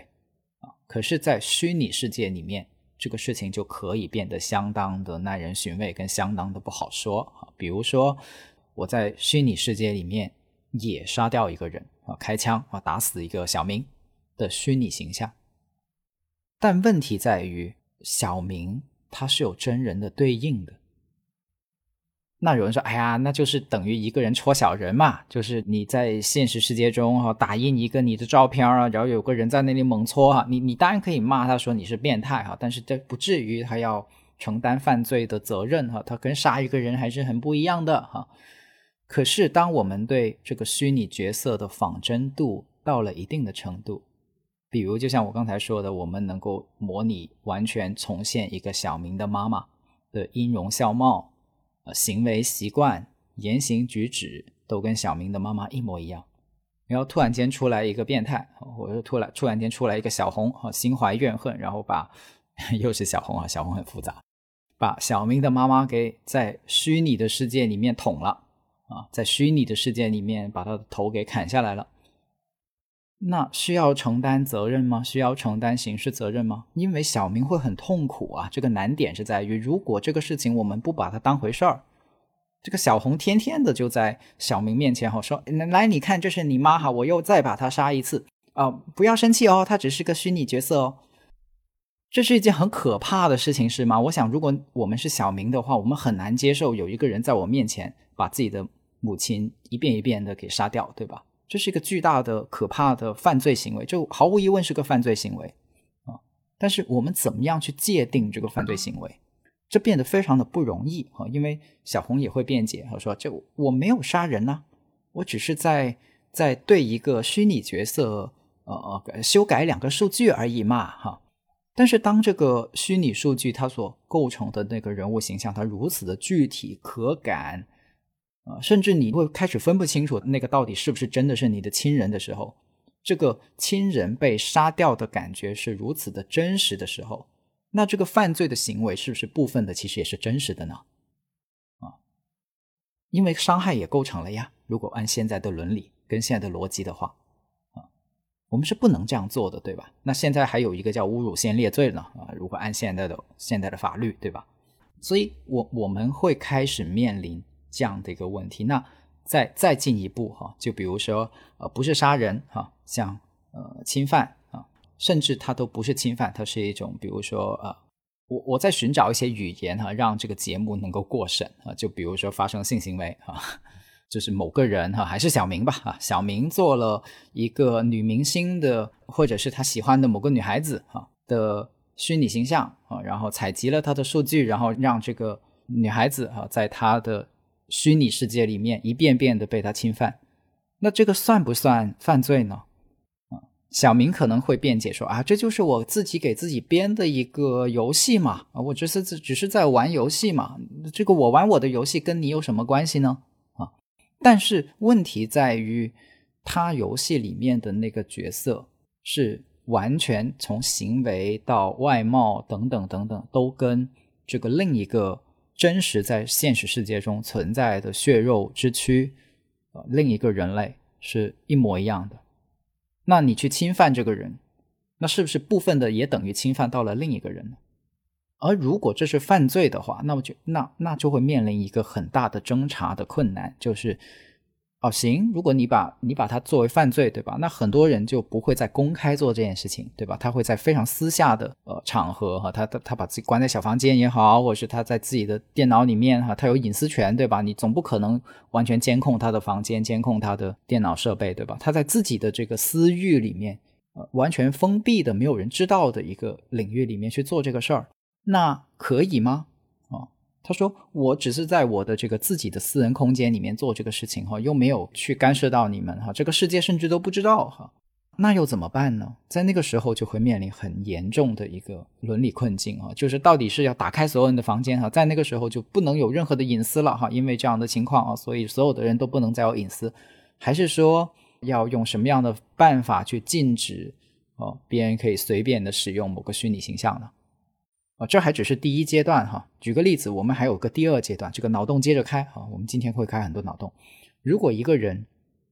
啊，可是，在虚拟世界里面。这个事情就可以变得相当的耐人寻味，跟相当的不好说啊。比如说，我在虚拟世界里面也杀掉一个人啊，开枪啊，打死一个小明的虚拟形象。但问题在于，小明他是有真人的对应的。那有人说：“哎呀，那就是等于一个人戳小人嘛，就是你在现实世界中哈打印一个你的照片啊，然后有个人在那里猛戳哈，你你当然可以骂他说你是变态哈，但是这不至于他要承担犯罪的责任哈，他跟杀一个人还是很不一样的哈。可是当我们对这个虚拟角色的仿真度到了一定的程度，比如就像我刚才说的，我们能够模拟完全重现一个小明的妈妈的音容笑貌。行为习惯、言行举止都跟小明的妈妈一模一样，然后突然间出来一个变态，或者突然突然间出来一个小红，哈，心怀怨恨，然后把 又是小红啊，小红很复杂，把小明的妈妈给在虚拟的世界里面捅了，啊，在虚拟的世界里面把他的头给砍下来了。那需要承担责任吗？需要承担刑事责任吗？因为小明会很痛苦啊。这个难点是在于，如果这个事情我们不把它当回事儿，这个小红天天的就在小明面前哈说：“来，你看，这是你妈哈，我又再把她杀一次啊！不要生气哦，她只是个虚拟角色哦。”这是一件很可怕的事情，是吗？我想，如果我们是小明的话，我们很难接受有一个人在我面前把自己的母亲一遍一遍的给杀掉，对吧？这是一个巨大的、可怕的犯罪行为，就毫无疑问是个犯罪行为啊！但是我们怎么样去界定这个犯罪行为？这变得非常的不容易啊！因为小红也会辩解，她说：“这我没有杀人呐，我只是在在对一个虚拟角色呃呃修改两个数据而已嘛，哈！但是当这个虚拟数据它所构成的那个人物形象，它如此的具体可感。”甚至你会开始分不清楚那个到底是不是真的是你的亲人的时候，这个亲人被杀掉的感觉是如此的真实的时候，那这个犯罪的行为是不是部分的其实也是真实的呢？啊，因为伤害也构成了呀。如果按现在的伦理跟现在的逻辑的话，啊，我们是不能这样做的，对吧？那现在还有一个叫侮辱先列罪呢，啊，如果按现在的现在的法律，对吧？所以我我们会开始面临。这样的一个问题，那再再进一步哈，就比如说呃，不是杀人哈，像呃侵犯啊，甚至它都不是侵犯，它是一种比如说呃，我我在寻找一些语言哈，让这个节目能够过审啊，就比如说发生性行为哈，就是某个人哈，还是小明吧啊，小明做了一个女明星的或者是他喜欢的某个女孩子哈的虚拟形象啊，然后采集了他的数据，然后让这个女孩子哈在他的虚拟世界里面一遍遍的被他侵犯，那这个算不算犯罪呢？啊，小明可能会辩解说啊，这就是我自己给自己编的一个游戏嘛，啊，我只是只是在玩游戏嘛，这个我玩我的游戏跟你有什么关系呢？啊，但是问题在于，他游戏里面的那个角色是完全从行为到外貌等等等等都跟这个另一个。真实在现实世界中存在的血肉之躯，呃，另一个人类是一模一样的。那你去侵犯这个人，那是不是部分的也等于侵犯到了另一个人呢？而如果这是犯罪的话，那么就那那就会面临一个很大的侦查的困难，就是。哦，行，如果你把你把它作为犯罪，对吧？那很多人就不会再公开做这件事情，对吧？他会在非常私下的呃场合哈，他他他把自己关在小房间也好，或者是他在自己的电脑里面哈，他有隐私权，对吧？你总不可能完全监控他的房间，监控他的电脑设备，对吧？他在自己的这个私域里面，呃，完全封闭的、没有人知道的一个领域里面去做这个事儿，那可以吗？他说：“我只是在我的这个自己的私人空间里面做这个事情哈，又没有去干涉到你们哈，这个世界甚至都不知道哈，那又怎么办呢？在那个时候就会面临很严重的一个伦理困境啊，就是到底是要打开所有人的房间哈，在那个时候就不能有任何的隐私了哈，因为这样的情况啊，所以所有的人都不能再有隐私，还是说要用什么样的办法去禁止哦别人可以随便的使用某个虚拟形象呢？”啊，这还只是第一阶段哈。举个例子，我们还有个第二阶段，这个脑洞接着开啊。我们今天会开很多脑洞。如果一个人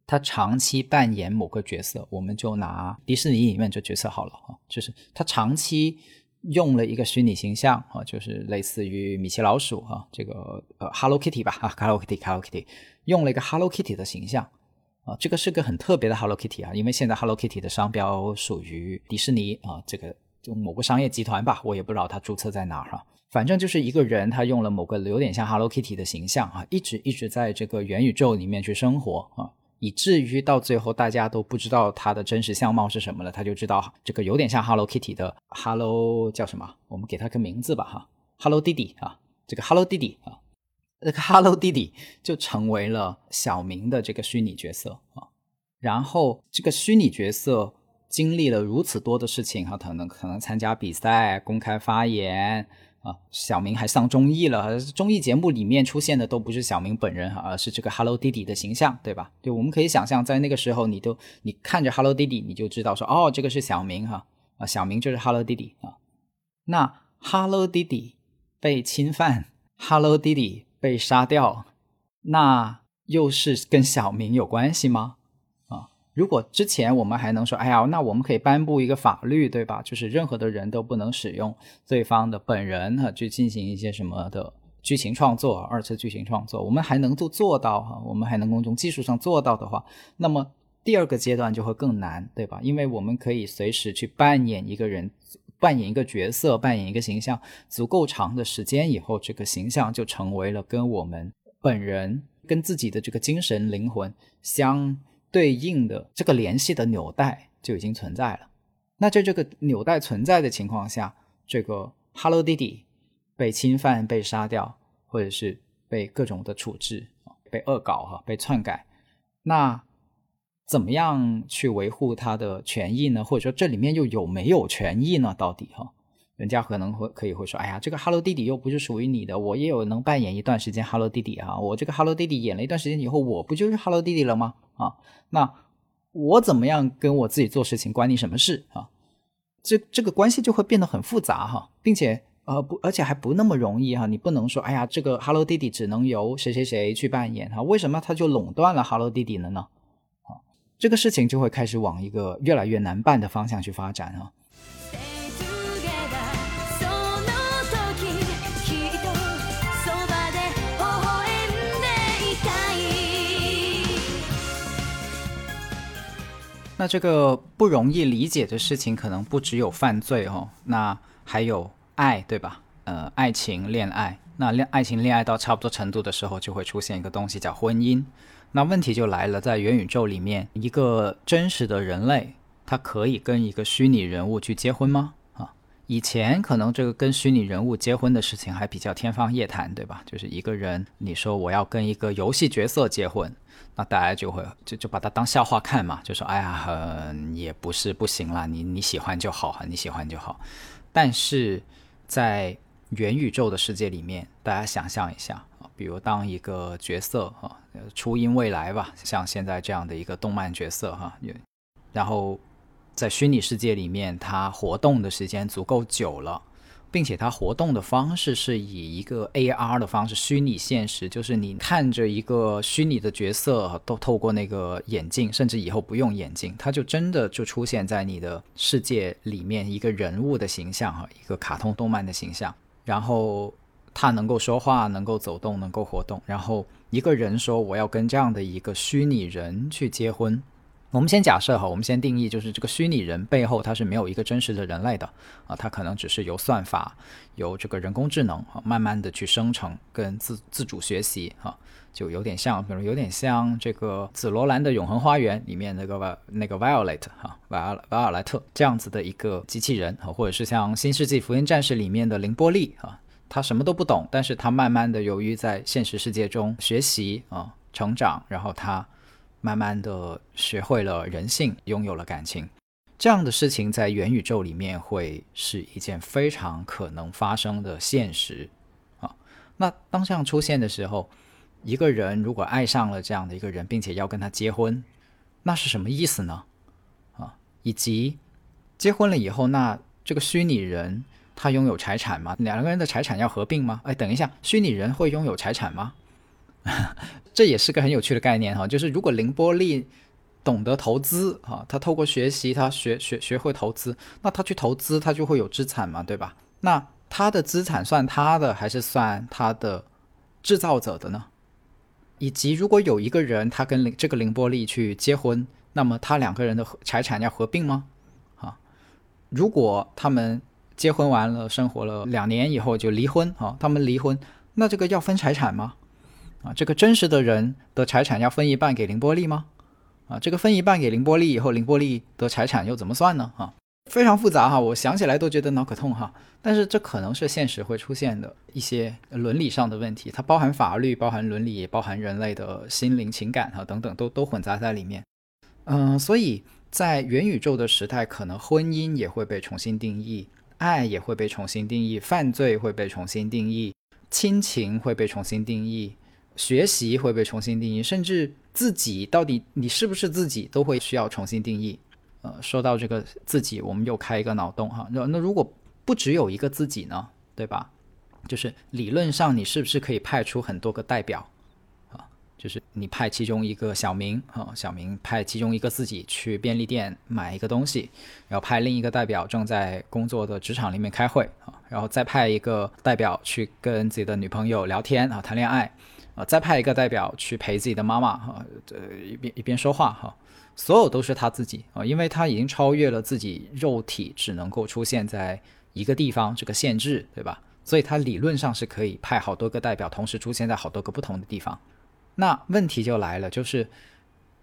他长期扮演某个角色，我们就拿迪士尼里面这角色好了啊，就是他长期用了一个虚拟形象啊，就是类似于米奇老鼠哈，这个呃 Hello Kitty 吧啊，Hello Kitty，Hello Kitty，用了一个 Hello Kitty 的形象啊，这个是个很特别的 Hello Kitty 啊，因为现在 Hello Kitty 的商标属于迪士尼啊，这个。就某个商业集团吧，我也不知道他注册在哪儿哈。反正就是一个人，他用了某个有点像 Hello Kitty 的形象啊，一直一直在这个元宇宙里面去生活啊，以至于到最后大家都不知道他的真实相貌是什么了。他就知道这个有点像 Hello Kitty 的 Hello 叫什么？我们给他个名字吧哈，Hello 弟弟啊，这个 Hello 弟弟啊，这个 Hello 弟弟就成为了小明的这个虚拟角色啊。然后这个虚拟角色。经历了如此多的事情哈，可能可能参加比赛、公开发言啊，小明还上综艺了。综艺节目里面出现的都不是小明本人哈，而是这个 Hello 弟弟的形象，对吧？对我们可以想象，在那个时候，你都你看着 Hello 弟弟，你就知道说，哦，这个是小明哈啊，小明就是 Hello 弟弟啊。那 Hello 弟弟被侵犯，Hello 弟弟被杀掉，那又是跟小明有关系吗？如果之前我们还能说，哎呀，那我们可以颁布一个法律，对吧？就是任何的人都不能使用对方的本人哈去进行一些什么的剧情创作、二次剧情创作，我们还能够做到哈，我们还能够从技术上做到的话，那么第二个阶段就会更难，对吧？因为我们可以随时去扮演一个人。扮演一个角色，扮演一个形象，足够长的时间以后，这个形象就成为了跟我们本人、跟自己的这个精神灵魂相对应的这个联系的纽带就已经存在了。那在这个纽带存在的情况下，这个 Hello 弟弟被侵犯、被杀掉，或者是被各种的处置、被恶搞哈、被篡改，那。怎么样去维护他的权益呢？或者说这里面又有没有权益呢？到底哈，人家可能会可以会说，哎呀，这个 Hello 弟弟又不是属于你的，我也有能扮演一段时间 Hello 弟弟啊，我这个 Hello 弟弟演了一段时间以后，我不就是 Hello 弟弟了吗？啊，那我怎么样跟我自己做事情，关你什么事啊？这这个关系就会变得很复杂哈，并且呃不，而且还不那么容易哈，你不能说，哎呀，这个 Hello 弟弟只能由谁谁谁去扮演哈，为什么他就垄断了 Hello 弟弟了呢？这个事情就会开始往一个越来越难办的方向去发展啊。那这个不容易理解的事情，可能不只有犯罪哦，那还有爱，对吧？呃，爱情、恋爱，那恋爱情、恋爱到差不多程度的时候，就会出现一个东西叫婚姻。那问题就来了，在元宇宙里面，一个真实的人类，他可以跟一个虚拟人物去结婚吗？以前可能这个跟虚拟人物结婚的事情还比较天方夜谭，对吧？就是一个人，你说我要跟一个游戏角色结婚，那大家就会就就把它当笑话看嘛，就说哎呀，也不是不行啦，你你喜欢就好，你喜欢就好。但是在元宇宙的世界里面，大家想象一下啊。比如当一个角色哈，初音未来吧，像现在这样的一个动漫角色哈，然后在虚拟世界里面，它活动的时间足够久了，并且它活动的方式是以一个 AR 的方式，虚拟现实，就是你看着一个虚拟的角色，都透过那个眼镜，甚至以后不用眼镜，它就真的就出现在你的世界里面，一个人物的形象哈，一个卡通动漫的形象，然后。他能够说话，能够走动，能够活动。然后一个人说：“我要跟这样的一个虚拟人去结婚。”我们先假设哈，我们先定义，就是这个虚拟人背后他是没有一个真实的人类的啊，他可能只是由算法、由这个人工智能啊，慢慢的去生成跟自自主学习哈，就有点像，比如有点像这个紫罗兰的永恒花园里面那个那个 Violet 哈，瓦尔瓦尔莱特这样子的一个机器人啊，或者是像新世纪福音战士里面的凌波丽啊。他什么都不懂，但是他慢慢的由于在现实世界中学习啊成长，然后他慢慢的学会了人性，拥有了感情，这样的事情在元宇宙里面会是一件非常可能发生的现实啊。那当这样出现的时候，一个人如果爱上了这样的一个人，并且要跟他结婚，那是什么意思呢？啊，以及结婚了以后，那这个虚拟人。他拥有财产吗？两个人的财产要合并吗？哎，等一下，虚拟人会拥有财产吗？这也是个很有趣的概念哈。就是如果凌波丽懂得投资哈，他透过学习，他学学学会投资，那他去投资，他就会有资产嘛，对吧？那他的资产算他的还是算他的制造者的呢？以及如果有一个人他跟这个凌波丽去结婚，那么他两个人的财产要合并吗？啊，如果他们。结婚完了，生活了两年以后就离婚啊？他们离婚，那这个要分财产吗？这个真实的人的财产要分一半给凌波丽吗？啊，这个分一半给凌波丽以后，凌波丽的财产又怎么算呢？啊，非常复杂哈，我想起来都觉得脑壳痛哈。但是这可能是现实会出现的一些伦理上的问题，它包含法律，包含伦理，也包含人类的心灵、情感哈等等，都都混杂在里面。嗯，所以在元宇宙的时代，可能婚姻也会被重新定义。爱也会被重新定义，犯罪会被重新定义，亲情会被重新定义，学习会被重新定义，甚至自己到底你是不是自己都会需要重新定义。呃，说到这个自己，我们又开一个脑洞哈。那那如果不只有一个自己呢？对吧？就是理论上你是不是可以派出很多个代表啊？就是你派其中一个小明啊，小明派其中一个自己去便利店买一个东西，然后派另一个代表正在工作的职场里面开会啊，然后再派一个代表去跟自己的女朋友聊天啊，谈恋爱啊，再派一个代表去陪自己的妈妈哈，呃一边一边说话哈，所有都是他自己啊，因为他已经超越了自己肉体只能够出现在一个地方这个限制，对吧？所以他理论上是可以派好多个代表同时出现在好多个不同的地方。那问题就来了，就是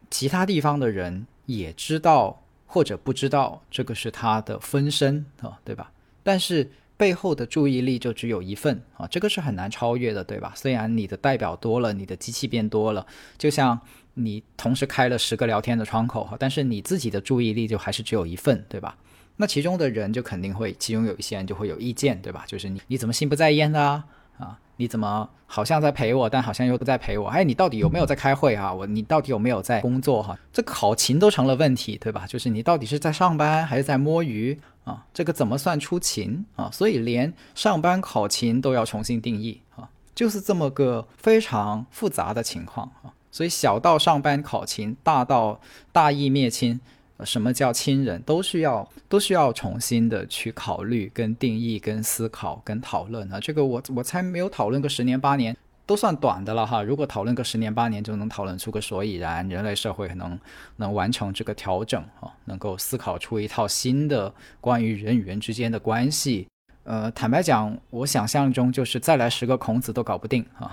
其他地方的人也知道或者不知道这个是他的分身啊，对吧？但是背后的注意力就只有一份啊，这个是很难超越的，对吧？虽然你的代表多了，你的机器变多了，就像你同时开了十个聊天的窗口哈，但是你自己的注意力就还是只有一份，对吧？那其中的人就肯定会，其中有一些人就会有意见，对吧？就是你你怎么心不在焉的啊？啊，你怎么好像在陪我，但好像又不在陪我？哎，你到底有没有在开会啊？我你到底有没有在工作哈？这考勤都成了问题，对吧？就是你到底是在上班还是在摸鱼啊？这个怎么算出勤啊？所以连上班考勤都要重新定义啊，就是这么个非常复杂的情况啊。所以小到上班考勤，大到大义灭亲。什么叫亲人，都需要都需要重新的去考虑、跟定义、跟思考、跟讨论啊！这个我我才没有讨论个十年八年，都算短的了哈。如果讨论个十年八年，就能讨论出个所以然，人类社会能能完成这个调整啊，能够思考出一套新的关于人与人之间的关系。呃，坦白讲，我想象中就是再来十个孔子都搞不定啊。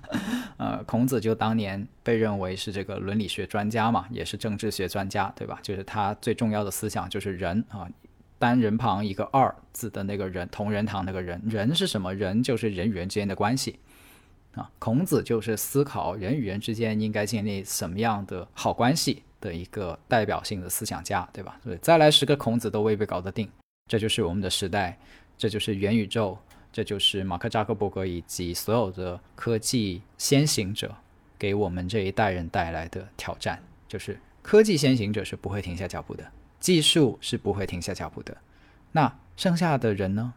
呃，孔子就当年被认为是这个伦理学专家嘛，也是政治学专家，对吧？就是他最重要的思想就是人啊，单人旁一个二字的那个人，同仁堂那个人，人是什么？人就是人与人之间的关系啊。孔子就是思考人与人之间应该建立什么样的好关系的一个代表性的思想家，对吧？所以，再来十个孔子都未必搞得定，这就是我们的时代。这就是元宇宙，这就是马克扎克伯格以及所有的科技先行者给我们这一代人带来的挑战。就是科技先行者是不会停下脚步的，技术是不会停下脚步的。那剩下的人呢？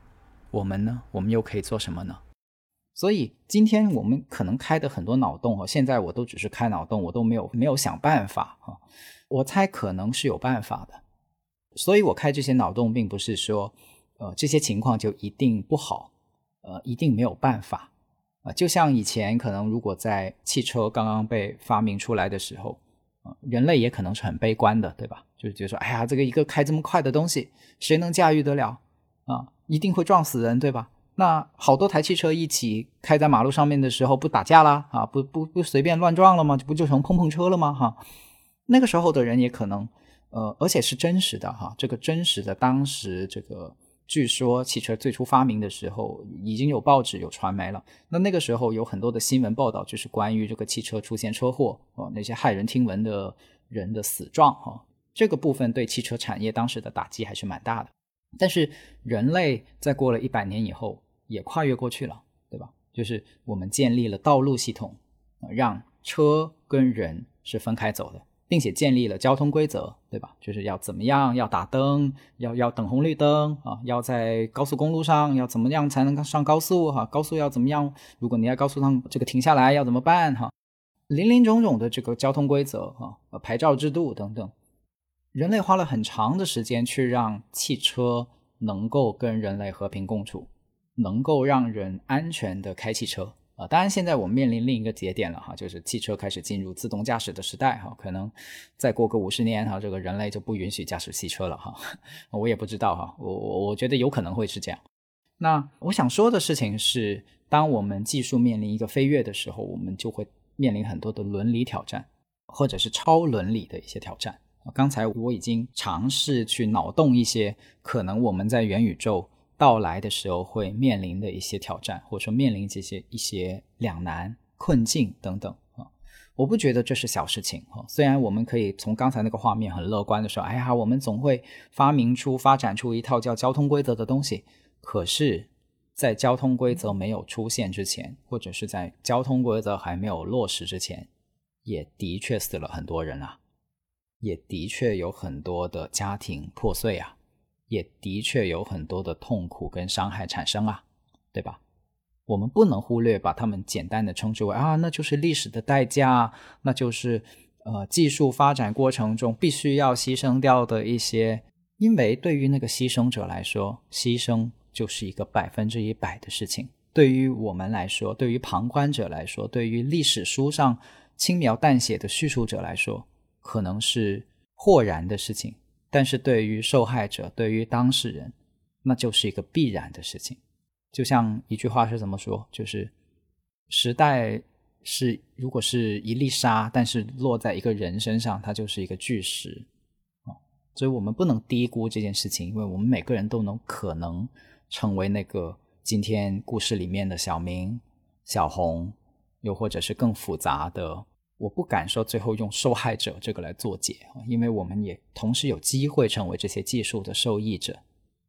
我们呢？我们又可以做什么呢？所以今天我们可能开的很多脑洞啊，现在我都只是开脑洞，我都没有没有想办法啊。我猜可能是有办法的，所以我开这些脑洞，并不是说。呃，这些情况就一定不好，呃，一定没有办法，啊，就像以前可能如果在汽车刚刚被发明出来的时候，啊，人类也可能是很悲观的，对吧？就是觉得说，哎呀，这个一个开这么快的东西，谁能驾驭得了？啊，一定会撞死人，对吧？那好多台汽车一起开在马路上面的时候，不打架啦？啊，不不不随便乱撞了吗？不就成碰碰车了吗？哈，那个时候的人也可能，呃，而且是真实的哈，这个真实的当时这个。据说汽车最初发明的时候，已经有报纸、有传媒了。那那个时候有很多的新闻报道，就是关于这个汽车出现车祸哦，那些骇人听闻的人的死状哈。这个部分对汽车产业当时的打击还是蛮大的。但是人类在过了一百年以后，也跨越过去了，对吧？就是我们建立了道路系统，让车跟人是分开走的。并且建立了交通规则，对吧？就是要怎么样，要打灯，要要等红绿灯啊，要在高速公路上要怎么样才能上高速哈？高速要怎么样？如果你在高速上这个停下来要怎么办哈？林林总总的这个交通规则啊，牌照制度等等，人类花了很长的时间去让汽车能够跟人类和平共处，能够让人安全的开汽车。啊，当然，现在我们面临另一个节点了哈，就是汽车开始进入自动驾驶的时代哈，可能再过个五十年哈，这个人类就不允许驾驶汽车了哈，我也不知道哈，我我我觉得有可能会是这样。那我想说的事情是，当我们技术面临一个飞跃的时候，我们就会面临很多的伦理挑战，或者是超伦理的一些挑战。刚才我已经尝试去脑洞一些可能我们在元宇宙。到来的时候会面临的一些挑战，或者说面临这些一些两难困境等等啊，我不觉得这是小事情啊。虽然我们可以从刚才那个画面很乐观的说，哎呀，我们总会发明出、发展出一套叫交通规则的东西，可是，在交通规则没有出现之前，或者是在交通规则还没有落实之前，也的确死了很多人啊，也的确有很多的家庭破碎啊。也的确有很多的痛苦跟伤害产生啊，对吧？我们不能忽略把它们简单的称之为啊，那就是历史的代价，那就是呃技术发展过程中必须要牺牲掉的一些。因为对于那个牺牲者来说，牺牲就是一个百分之一百的事情；对于我们来说，对于旁观者来说，对于历史书上轻描淡写的叙述者来说，可能是豁然的事情；但是对于受害者，对于当事人，那就是一个必然的事情。就像一句话是怎么说？就是时代是如果是一粒沙，但是落在一个人身上，它就是一个巨石啊。所以我们不能低估这件事情，因为我们每个人都能可能成为那个今天故事里面的小明、小红，又或者是更复杂的。我不敢说最后用受害者这个来做解因为我们也同时有机会成为这些技术的受益者。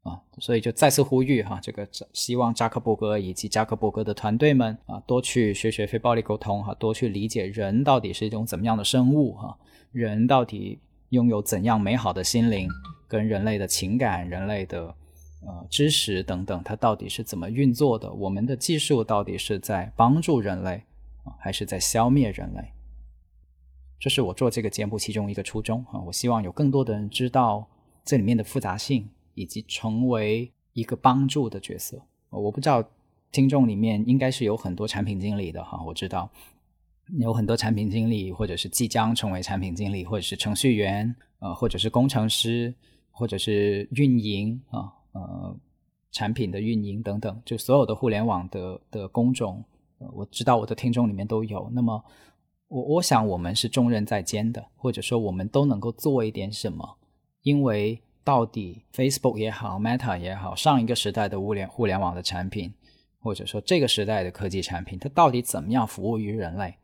啊，所以就再次呼吁哈，这个希望扎克伯格以及扎克伯格的团队们啊，多去学学非暴力沟通哈，多去理解人到底是一种怎么样的生物哈，人到底拥有怎样美好的心灵，跟人类的情感、人类的呃知识等等，它到底是怎么运作的？我们的技术到底是在帮助人类，还是在消灭人类？这是我做这个节目其中一个初衷啊，我希望有更多的人知道这里面的复杂性。以及成为一个帮助的角色，我不知道听众里面应该是有很多产品经理的哈，我知道有很多产品经理，或者是即将成为产品经理，或者是程序员，呃，或者是工程师，或者是运营啊，呃，产品的运营等等，就所有的互联网的的工种，我知道我的听众里面都有。那么，我我想我们是重任在肩的，或者说我们都能够做一点什么，因为。到底 Facebook 也好，Meta 也好，上一个时代的物联互联网的产品，或者说这个时代的科技产品，它到底怎么样服务于人类？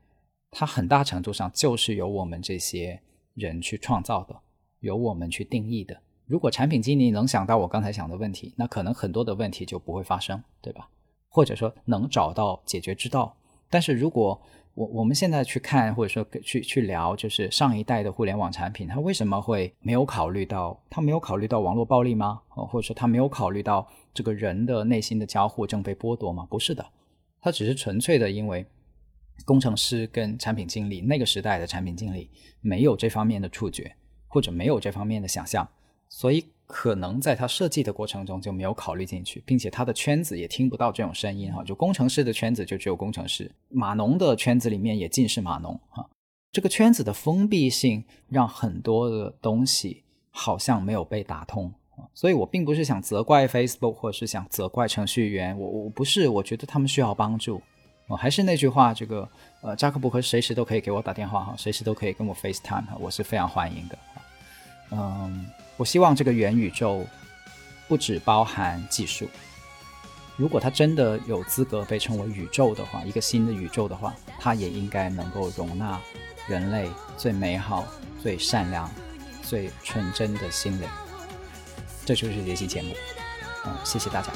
它很大程度上就是由我们这些人去创造的，由我们去定义的。如果产品经理能想到我刚才想的问题，那可能很多的问题就不会发生，对吧？或者说能找到解决之道。但是如果我我们现在去看，或者说去去聊，就是上一代的互联网产品，它为什么会没有考虑到？它没有考虑到网络暴力吗？或者说它没有考虑到这个人的内心的交互正被剥夺吗？不是的，它只是纯粹的因为工程师跟产品经理那个时代的产品经理没有这方面的触觉，或者没有这方面的想象，所以。可能在他设计的过程中就没有考虑进去，并且他的圈子也听不到这种声音哈。就工程师的圈子就只有工程师，码农的圈子里面也尽是码农哈。这个圈子的封闭性让很多的东西好像没有被打通所以我并不是想责怪 Facebook 或者是想责怪程序员，我我不是，我觉得他们需要帮助。我还是那句话，这个呃，扎克伯格随时都可以给我打电话哈，随时都可以跟我 FaceTime 哈，我是非常欢迎的。嗯。我希望这个元宇宙不只包含技术，如果它真的有资格被称为宇宙的话，一个新的宇宙的话，它也应该能够容纳人类最美好、最善良、最纯真的心灵。这就是这期节目，嗯，谢谢大家。